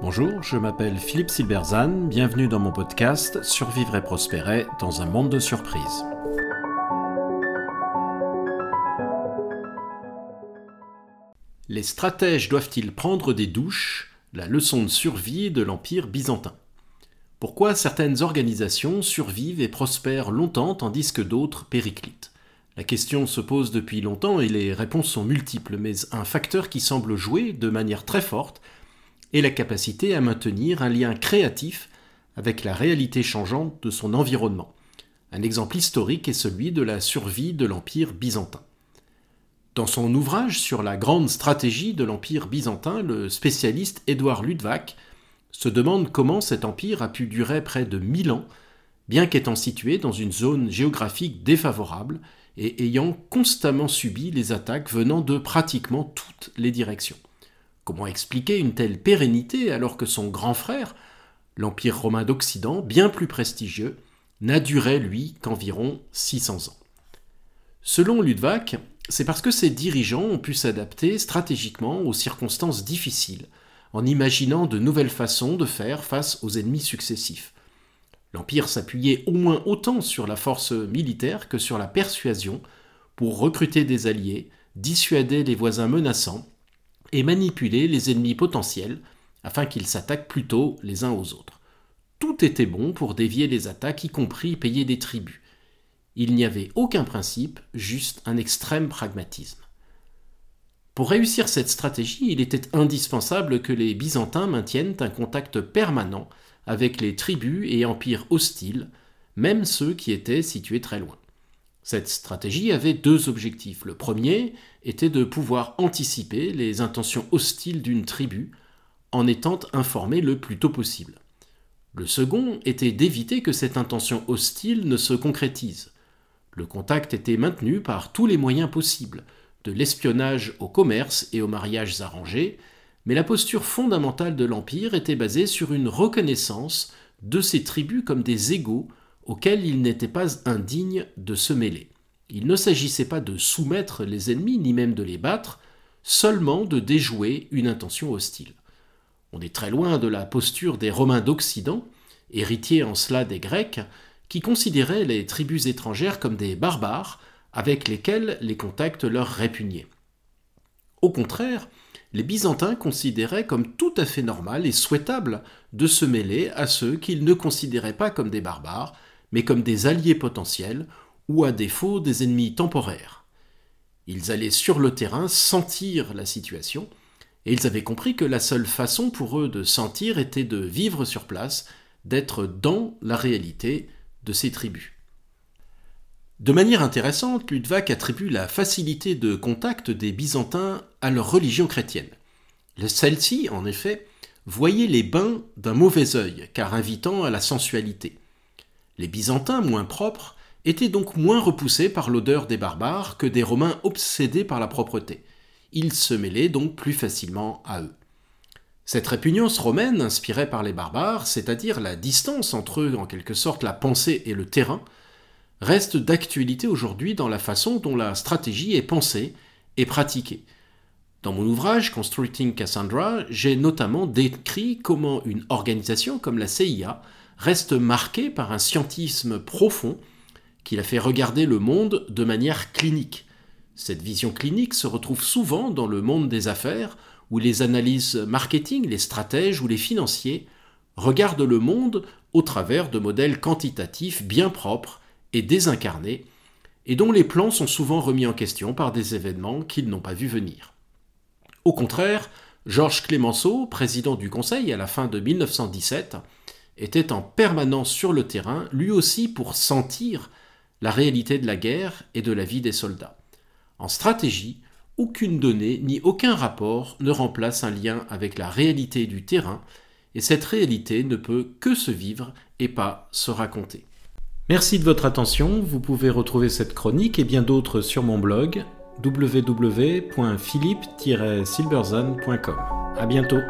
Bonjour, je m'appelle Philippe Silberzan, bienvenue dans mon podcast Survivre et prospérer dans un monde de surprises. Les stratèges doivent-ils prendre des douches? La leçon de survie de l'Empire byzantin. Pourquoi certaines organisations survivent et prospèrent longtemps tandis que d'autres périclitent? La question se pose depuis longtemps et les réponses sont multiples, mais un facteur qui semble jouer de manière très forte est la capacité à maintenir un lien créatif avec la réalité changeante de son environnement. Un exemple historique est celui de la survie de l'Empire byzantin. Dans son ouvrage sur la grande stratégie de l'Empire byzantin, le spécialiste Édouard Ludwig se demande comment cet empire a pu durer près de mille ans, bien qu'étant situé dans une zone géographique défavorable et ayant constamment subi les attaques venant de pratiquement toutes les directions. Comment expliquer une telle pérennité alors que son grand frère, l'Empire romain d'Occident, bien plus prestigieux, n'a duré, lui, qu'environ 600 ans? Selon Ludwig, c'est parce que ses dirigeants ont pu s'adapter stratégiquement aux circonstances difficiles, en imaginant de nouvelles façons de faire face aux ennemis successifs. L'Empire s'appuyait au moins autant sur la force militaire que sur la persuasion pour recruter des alliés, dissuader les voisins menaçants et manipuler les ennemis potentiels afin qu'ils s'attaquent plutôt les uns aux autres. Tout était bon pour dévier les attaques, y compris payer des tribus. Il n'y avait aucun principe, juste un extrême pragmatisme. Pour réussir cette stratégie, il était indispensable que les Byzantins maintiennent un contact permanent avec les tribus et empires hostiles, même ceux qui étaient situés très loin. Cette stratégie avait deux objectifs. Le premier était de pouvoir anticiper les intentions hostiles d'une tribu en étant informé le plus tôt possible. Le second était d'éviter que cette intention hostile ne se concrétise. Le contact était maintenu par tous les moyens possibles, de l'espionnage au commerce et aux mariages arrangés, mais la posture fondamentale de l'Empire était basée sur une reconnaissance de ces tribus comme des égaux auxquels il n'était pas indigne de se mêler. Il ne s'agissait pas de soumettre les ennemis, ni même de les battre, seulement de déjouer une intention hostile. On est très loin de la posture des Romains d'Occident, héritiers en cela des Grecs, qui considéraient les tribus étrangères comme des barbares avec lesquels les contacts leur répugnaient. Au contraire, les Byzantins considéraient comme tout à fait normal et souhaitable de se mêler à ceux qu'ils ne considéraient pas comme des barbares, mais comme des alliés potentiels ou à défaut des ennemis temporaires. Ils allaient sur le terrain sentir la situation, et ils avaient compris que la seule façon pour eux de sentir était de vivre sur place, d'être dans la réalité de ces tribus. De manière intéressante, Ludwig attribue la facilité de contact des Byzantins à leur religion chrétienne. Celle-ci, en effet, voyait les bains d'un mauvais œil, car invitant à la sensualité. Les Byzantins, moins propres, étaient donc moins repoussés par l'odeur des barbares que des Romains obsédés par la propreté. Ils se mêlaient donc plus facilement à eux. Cette répugnance romaine, inspirée par les barbares, c'est-à-dire la distance entre eux, en quelque sorte la pensée et le terrain, reste d'actualité aujourd'hui dans la façon dont la stratégie est pensée et pratiquée. Dans mon ouvrage Constructing Cassandra, j'ai notamment décrit comment une organisation comme la CIA reste marquée par un scientisme profond qui la fait regarder le monde de manière clinique. Cette vision clinique se retrouve souvent dans le monde des affaires où les analyses marketing, les stratèges ou les financiers regardent le monde au travers de modèles quantitatifs bien propres et désincarnés, et dont les plans sont souvent remis en question par des événements qu'ils n'ont pas vu venir. Au contraire, Georges Clémenceau, président du Conseil à la fin de 1917, était en permanence sur le terrain, lui aussi pour sentir la réalité de la guerre et de la vie des soldats. En stratégie, aucune donnée ni aucun rapport ne remplace un lien avec la réalité du terrain, et cette réalité ne peut que se vivre et pas se raconter. Merci de votre attention, vous pouvez retrouver cette chronique et bien d'autres sur mon blog www.philippe-silberzan.com. À bientôt.